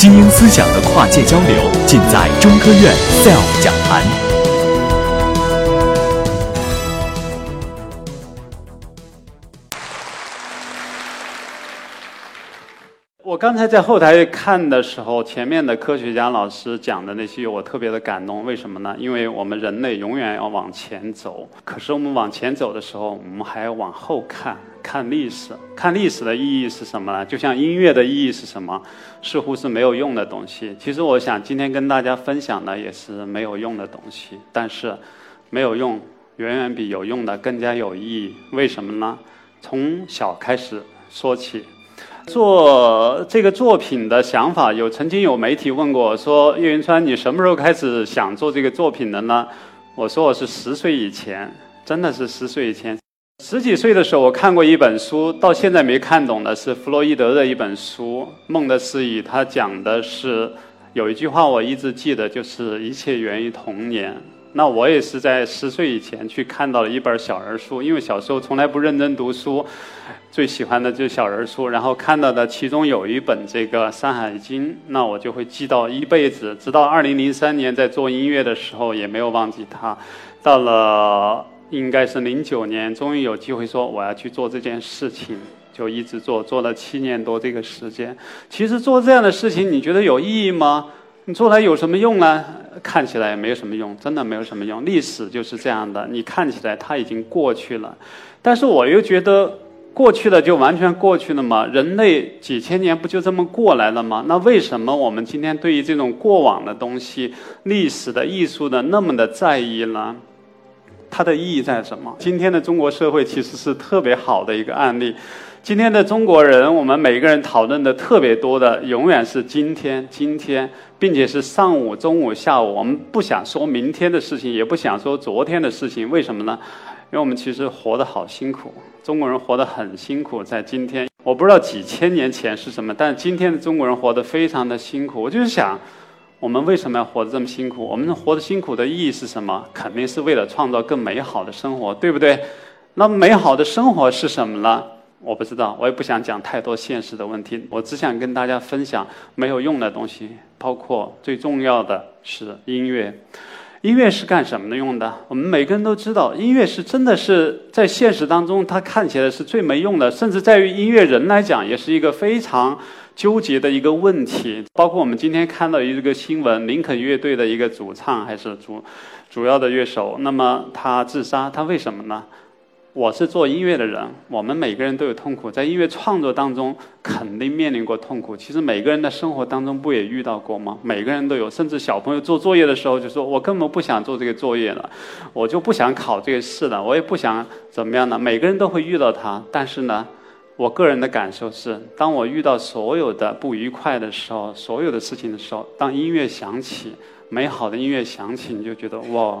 精英思想的跨界交流，尽在中科院 SELF 讲坛。刚才在后台看的时候，前面的科学家老师讲的那些，我特别的感动。为什么呢？因为我们人类永远要往前走，可是我们往前走的时候，我们还要往后看，看历史。看历史的意义是什么呢？就像音乐的意义是什么？似乎是没有用的东西。其实我想今天跟大家分享的也是没有用的东西，但是没有用远远比有用的更加有意义。为什么呢？从小开始说起。做这个作品的想法，有曾经有媒体问过，说叶云川，你什么时候开始想做这个作品的呢？我说我是十岁以前，真的是十岁以前。十几岁的时候，我看过一本书，到现在没看懂的是弗洛伊德的一本书《梦的释义》，他讲的是有一句话我一直记得，就是一切源于童年。那我也是在十岁以前去看到了一本小人书，因为小时候从来不认真读书。最喜欢的就是小人书，然后看到的其中有一本这个《山海经》，那我就会记到一辈子，直到二零零三年在做音乐的时候也没有忘记它。到了应该是零九年，终于有机会说我要去做这件事情，就一直做，做了七年多这个时间。其实做这样的事情，你觉得有意义吗？你做它有什么用呢？看起来也没有什么用，真的没有什么用。历史就是这样的，你看起来它已经过去了，但是我又觉得。过去的就完全过去了嘛？人类几千年不就这么过来了吗？那为什么我们今天对于这种过往的东西、历史的艺术的那么的在意呢？它的意义在什么？今天的中国社会其实是特别好的一个案例。今天的中国人，我们每个人讨论的特别多的，永远是今天、今天，并且是上午、中午、下午。我们不想说明天的事情，也不想说昨天的事情。为什么呢？因为我们其实活得好辛苦，中国人活得很辛苦。在今天，我不知道几千年前是什么，但今天的中国人活得非常的辛苦。我就是想，我们为什么要活得这么辛苦？我们活得辛苦的意义是什么？肯定是为了创造更美好的生活，对不对？那美好的生活是什么呢？我不知道，我也不想讲太多现实的问题。我只想跟大家分享没有用的东西，包括最重要的是音乐。音乐是干什么的用的？我们每个人都知道，音乐是真的是在现实当中，它看起来是最没用的，甚至在于音乐人来讲，也是一个非常纠结的一个问题。包括我们今天看到一个新闻，林肯乐队的一个主唱还是主主要的乐手，那么他自杀，他为什么呢？我是做音乐的人，我们每个人都有痛苦，在音乐创作当中肯定面临过痛苦。其实每个人的生活当中不也遇到过吗？每个人都有，甚至小朋友做作业的时候就说：“我根本不想做这个作业了，我就不想考这个试了，我也不想怎么样的。”每个人都会遇到它，但是呢，我个人的感受是，当我遇到所有的不愉快的时候，所有的事情的时候，当音乐响起，美好的音乐响起，你就觉得哇。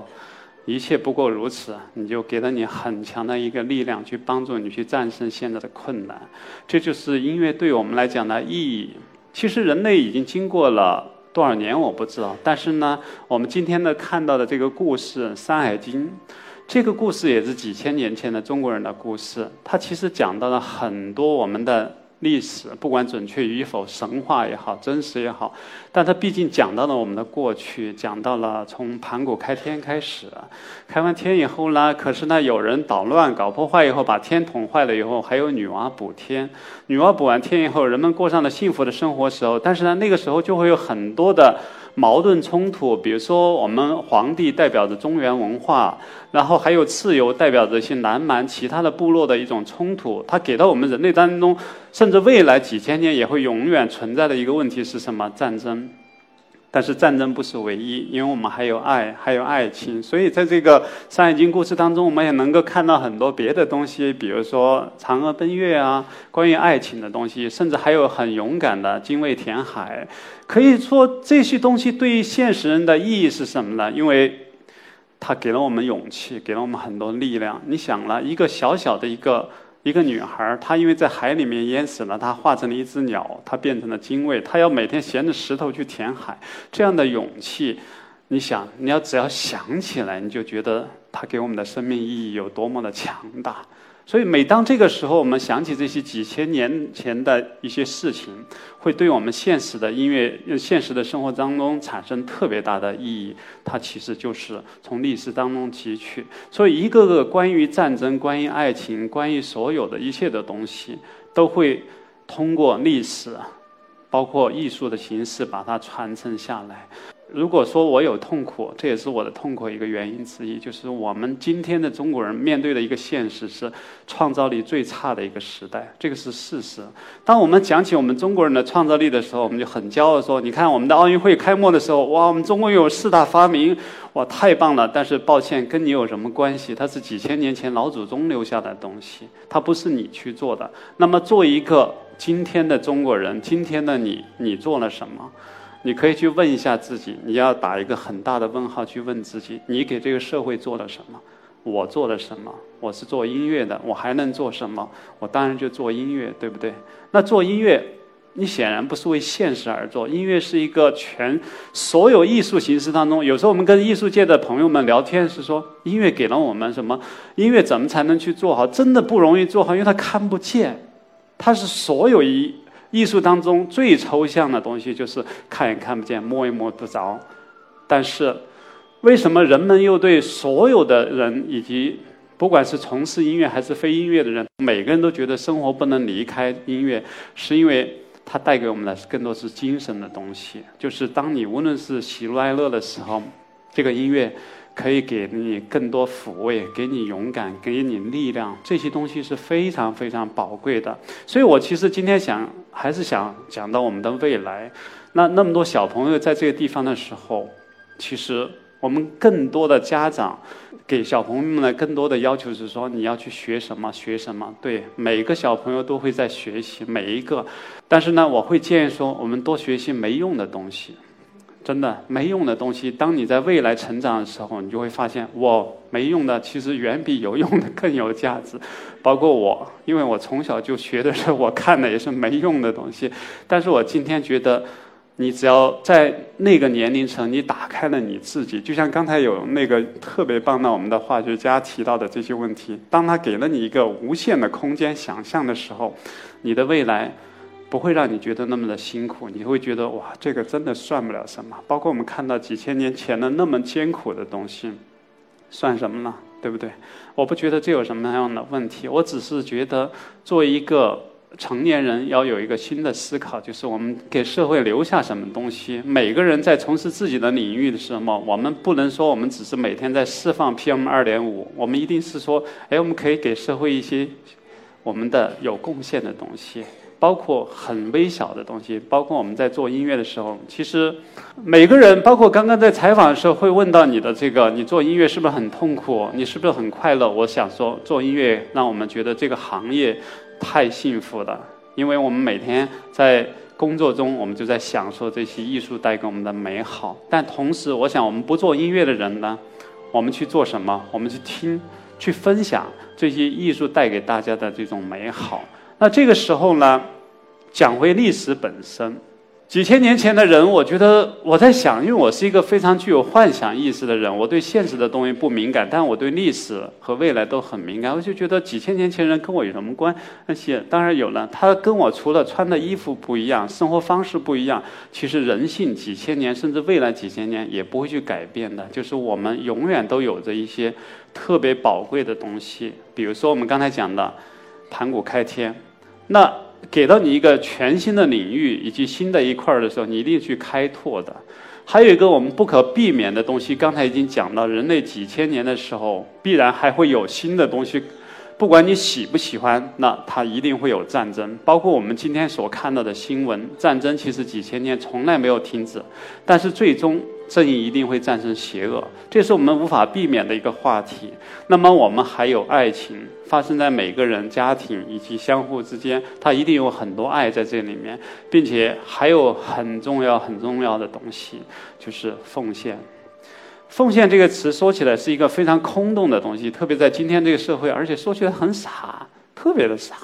一切不过如此，你就给了你很强的一个力量，去帮助你去战胜现在的困难。这就是音乐对我们来讲的意义。其实人类已经经过了多少年，我不知道。但是呢，我们今天的看到的这个故事《山海经》，这个故事也是几千年前的中国人的故事。它其实讲到了很多我们的。历史不管准确与否，神话也好，真实也好，但它毕竟讲到了我们的过去，讲到了从盘古开天开始，开完天以后呢，可是呢有人捣乱搞破坏以后，把天捅坏了以后，还有女娲补天，女娲补完天以后，人们过上了幸福的生活时候，但是呢那个时候就会有很多的。矛盾冲突，比如说我们皇帝代表着中原文化，然后还有蚩尤代表着一些南蛮其他的部落的一种冲突，它给到我们人类当中，甚至未来几千年也会永远存在的一个问题是什么？战争。但是战争不是唯一，因为我们还有爱，还有爱情。所以在这个《山海经》故事当中，我们也能够看到很多别的东西，比如说嫦娥奔月啊，关于爱情的东西，甚至还有很勇敢的精卫填海。可以说这些东西对于现实人的意义是什么呢？因为它给了我们勇气，给了我们很多力量。你想了一个小小的一个。一个女孩，她因为在海里面淹死了，她化成了一只鸟，她变成了精卫，她要每天衔着石头去填海。这样的勇气，你想，你要只要想起来，你就觉得她给我们的生命意义有多么的强大。所以每当这个时候，我们想起这些几千年前的一些事情，会对我们现实的音乐、现实的生活当中产生特别大的意义。它其实就是从历史当中汲取。所以，一个个关于战争、关于爱情、关于所有的一切的东西，都会通过历史，包括艺术的形式，把它传承下来。如果说我有痛苦，这也是我的痛苦一个原因之一，就是我们今天的中国人面对的一个现实是创造力最差的一个时代，这个是事实。当我们讲起我们中国人的创造力的时候，我们就很骄傲说：“你看我们的奥运会开幕的时候，哇，我们中国有四大发明，哇，太棒了！”但是抱歉，跟你有什么关系？它是几千年前老祖宗留下的东西，它不是你去做的。那么，做一个今天的中国人，今天的你，你做了什么？你可以去问一下自己，你要打一个很大的问号去问自己：你给这个社会做了什么？我做了什么？我是做音乐的，我还能做什么？我当然就做音乐，对不对？那做音乐，你显然不是为现实而做。音乐是一个全所有艺术形式当中，有时候我们跟艺术界的朋友们聊天是说，音乐给了我们什么？音乐怎么才能去做好？真的不容易做好，因为它看不见，它是所有一。艺术当中最抽象的东西就是看也看不见，摸也摸不着。但是，为什么人们又对所有的人以及不管是从事音乐还是非音乐的人，每个人都觉得生活不能离开音乐？是因为它带给我们的更多是精神的东西。就是当你无论是喜怒哀乐的时候，这个音乐。可以给你更多抚慰，给你勇敢，给你力量，这些东西是非常非常宝贵的。所以我其实今天想，还是想讲到我们的未来。那那么多小朋友在这个地方的时候，其实我们更多的家长给小朋友们的更多的要求是说，你要去学什么，学什么。对，每个小朋友都会在学习，每一个。但是呢，我会建议说，我们多学习没用的东西。真的没用的东西，当你在未来成长的时候，你就会发现，我没用的其实远比有用的更有价值。包括我，因为我从小就学的是我看的也是没用的东西，但是我今天觉得，你只要在那个年龄层，你打开了你自己，就像刚才有那个特别棒的我们的化学家提到的这些问题，当他给了你一个无限的空间想象的时候，你的未来。不会让你觉得那么的辛苦，你会觉得哇，这个真的算不了什么。包括我们看到几千年前的那么艰苦的东西，算什么呢？对不对？我不觉得这有什么样的问题。我只是觉得，作为一个成年人，要有一个新的思考，就是我们给社会留下什么东西。每个人在从事自己的领域的时候，我们不能说我们只是每天在释放 PM 二点五，我们一定是说，哎，我们可以给社会一些我们的有贡献的东西。包括很微小的东西，包括我们在做音乐的时候，其实每个人，包括刚刚在采访的时候，会问到你的这个，你做音乐是不是很痛苦？你是不是很快乐？我想说，做音乐让我们觉得这个行业太幸福了，因为我们每天在工作中，我们就在享受这些艺术带给我们的美好。但同时，我想我们不做音乐的人呢，我们去做什么？我们去听，去分享这些艺术带给大家的这种美好。那这个时候呢，讲回历史本身，几千年前的人，我觉得我在想，因为我是一个非常具有幻想意识的人，我对现实的东西不敏感，但我对历史和未来都很敏感。我就觉得几千年前人跟我有什么关系？当然有了，他跟我除了穿的衣服不一样，生活方式不一样，其实人性几千年甚至未来几千年也不会去改变的。就是我们永远都有着一些特别宝贵的东西，比如说我们刚才讲的盘古开天。那给到你一个全新的领域以及新的一块儿的时候，你一定去开拓的。还有一个我们不可避免的东西，刚才已经讲到，人类几千年的时候，必然还会有新的东西。不管你喜不喜欢，那它一定会有战争。包括我们今天所看到的新闻，战争其实几千年从来没有停止，但是最终。正义一定会战胜邪恶，这是我们无法避免的一个话题。那么，我们还有爱情发生在每个人家庭以及相互之间，它一定有很多爱在这里面，并且还有很重要很重要的东西，就是奉献。奉献这个词说起来是一个非常空洞的东西，特别在今天这个社会，而且说起来很傻，特别的傻。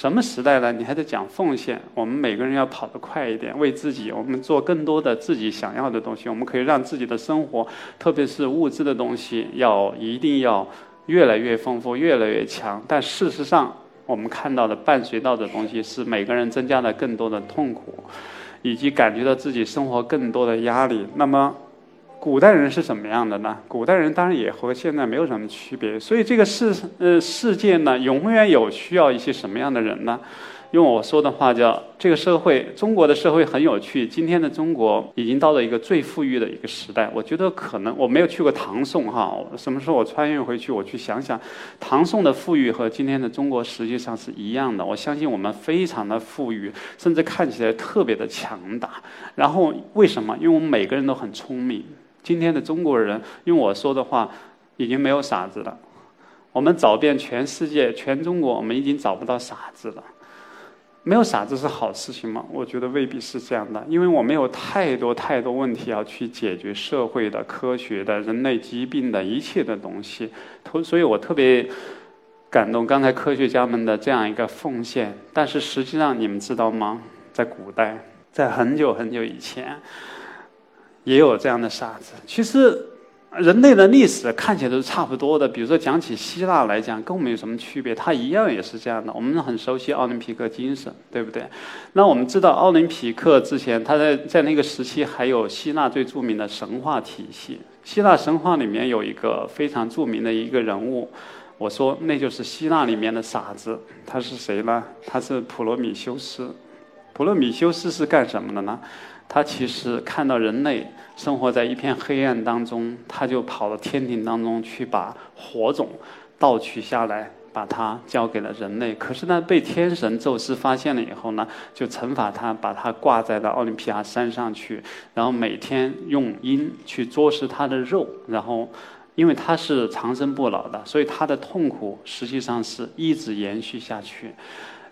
什么时代了？你还在讲奉献？我们每个人要跑得快一点，为自己，我们做更多的自己想要的东西。我们可以让自己的生活，特别是物质的东西，要一定要越来越丰富，越来越强。但事实上，我们看到的伴随到的东西是每个人增加了更多的痛苦，以及感觉到自己生活更多的压力。那么，古代人是怎么样的呢？古代人当然也和现在没有什么区别。所以这个世呃世界呢，永远有需要一些什么样的人呢？用我说的话叫，这个社会，中国的社会很有趣。今天的中国已经到了一个最富裕的一个时代。我觉得可能我没有去过唐宋哈，什么时候我穿越回去，我去想想，唐宋的富裕和今天的中国实际上是一样的。我相信我们非常的富裕，甚至看起来特别的强大。然后为什么？因为我们每个人都很聪明。今天的中国人，用我说的话，已经没有傻子了。我们找遍全世界、全中国，我们已经找不到傻子了。没有傻子是好事情吗？我觉得未必是这样的，因为我们有太多太多问题要去解决，社会的、科学的、人类疾病的一切的东西。所以我特别感动刚才科学家们的这样一个奉献。但是实际上，你们知道吗？在古代，在很久很久以前，也有这样的傻子。其实。人类的历史看起来都是差不多的，比如说讲起希腊来讲，跟我们有什么区别？它一样也是这样的。我们很熟悉奥林匹克精神，对不对？那我们知道奥林匹克之前，他在在那个时期还有希腊最著名的神话体系。希腊神话里面有一个非常著名的一个人物，我说那就是希腊里面的傻子。他是谁呢？他是普罗米修斯。普罗米修斯是干什么的呢？他其实看到人类生活在一片黑暗当中，他就跑到天庭当中去把火种盗取下来，把它交给了人类。可是呢，被天神宙斯发现了以后呢，就惩罚他，把他挂在了奥林匹亚山上去，然后每天用鹰去啄食他的肉，然后因为他是长生不老的，所以他的痛苦实际上是一直延续下去。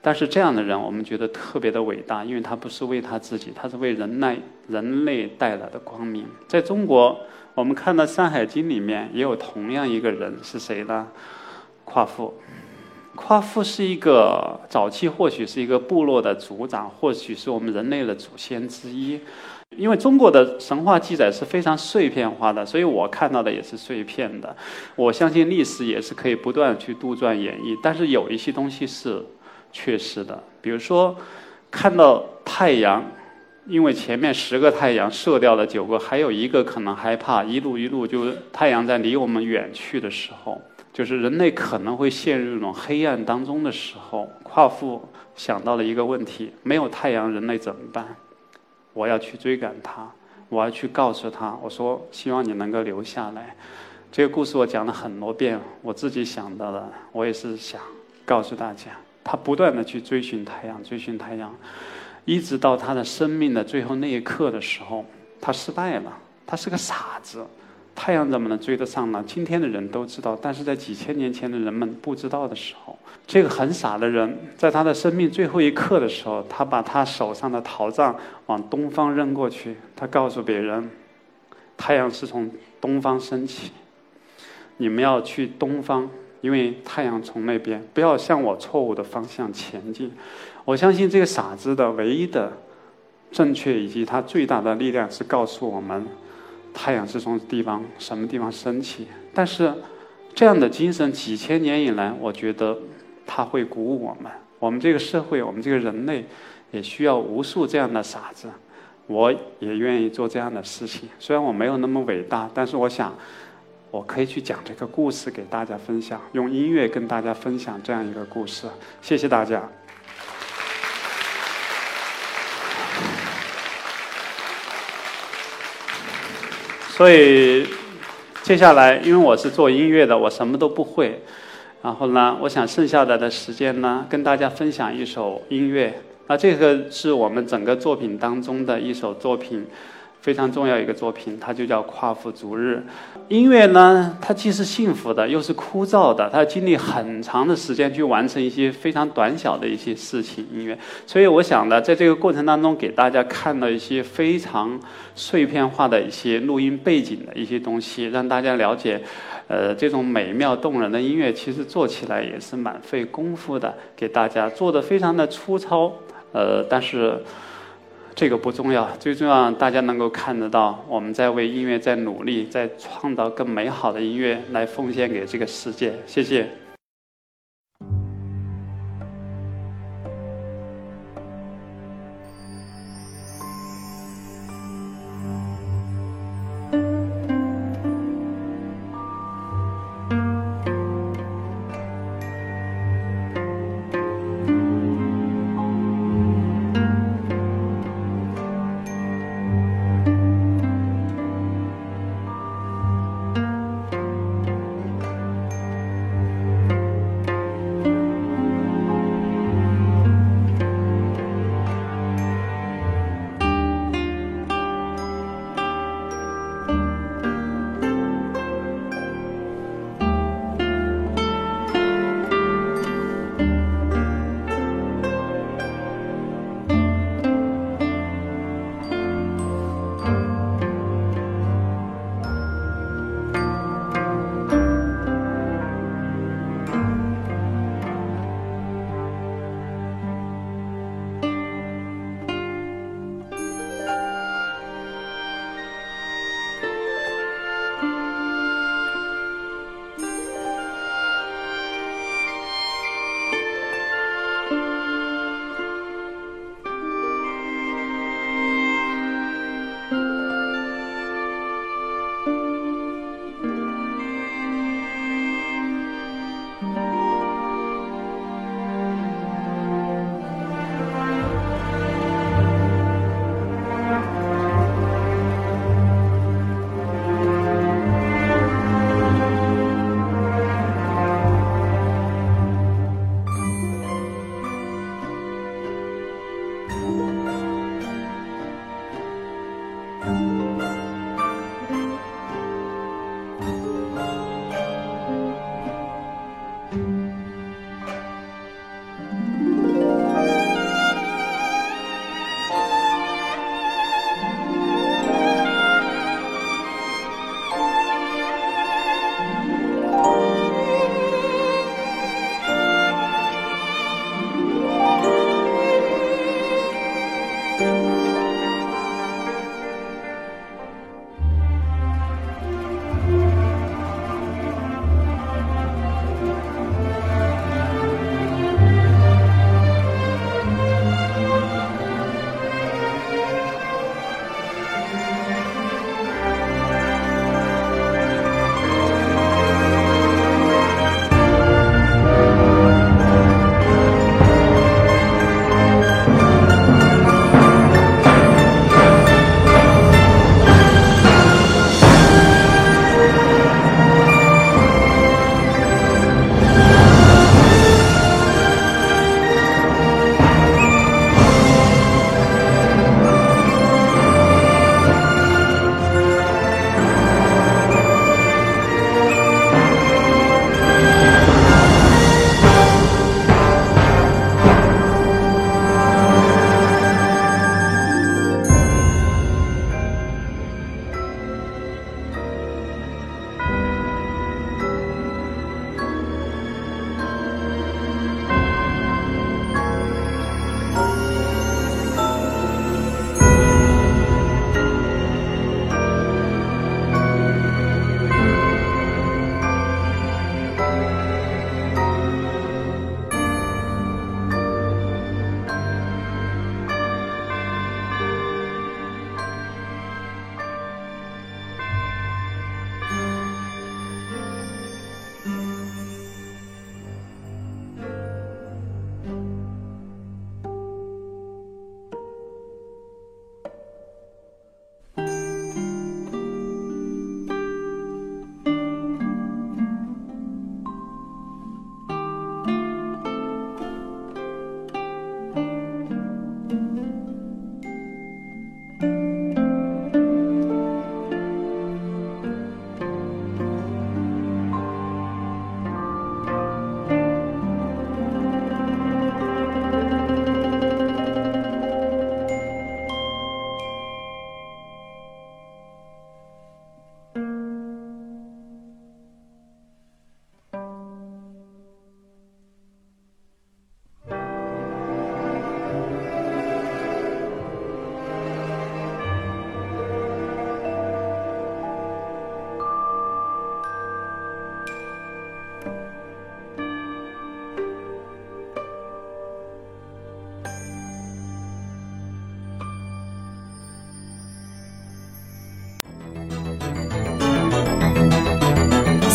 但是这样的人，我们觉得特别的伟大，因为他不是为他自己，他是为人类人类带来的光明。在中国，我们看到《山海经》里面也有同样一个人，是谁呢？夸父。夸父是一个早期或许是一个部落的族长，或许是我们人类的祖先之一。因为中国的神话记载是非常碎片化的，所以我看到的也是碎片的。我相信历史也是可以不断去杜撰演绎，但是有一些东西是。确实的，比如说，看到太阳，因为前面十个太阳射掉了九个，还有一个可能害怕，一路一路就太阳在离我们远去的时候，就是人类可能会陷入一种黑暗当中的时候，夸父想到了一个问题：没有太阳，人类怎么办？我要去追赶他，我要去告诉他，我说希望你能够留下来。这个故事我讲了很多遍，我自己想到的，我也是想告诉大家。他不断的去追寻太阳，追寻太阳，一直到他的生命的最后那一刻的时候，他失败了。他是个傻子，太阳怎么能追得上呢？今天的人都知道，但是在几千年前的人们不知道的时候，这个很傻的人，在他的生命最后一刻的时候，他把他手上的陶杖往东方扔过去，他告诉别人，太阳是从东方升起，你们要去东方。因为太阳从那边，不要向我错误的方向前进。我相信这个傻子的唯一的正确以及他最大的力量是告诉我们，太阳是从地方什么地方升起。但是这样的精神几千年以来，我觉得他会鼓舞我们。我们这个社会，我们这个人类也需要无数这样的傻子。我也愿意做这样的事情。虽然我没有那么伟大，但是我想。我可以去讲这个故事给大家分享，用音乐跟大家分享这样一个故事。谢谢大家。所以接下来，因为我是做音乐的，我什么都不会。然后呢，我想剩下的的时间呢，跟大家分享一首音乐。那这个是我们整个作品当中的一首作品。非常重要一个作品，它就叫《夸父逐日》。音乐呢，它既是幸福的，又是枯燥的。它要经历很长的时间去完成一些非常短小的一些事情。音乐，所以我想呢，在这个过程当中，给大家看到一些非常碎片化的一些录音背景的一些东西，让大家了解，呃，这种美妙动人的音乐，其实做起来也是蛮费功夫的。给大家做的非常的粗糙，呃，但是。这个不重要，最重要大家能够看得到，我们在为音乐在努力，在创造更美好的音乐来奉献给这个世界。谢谢。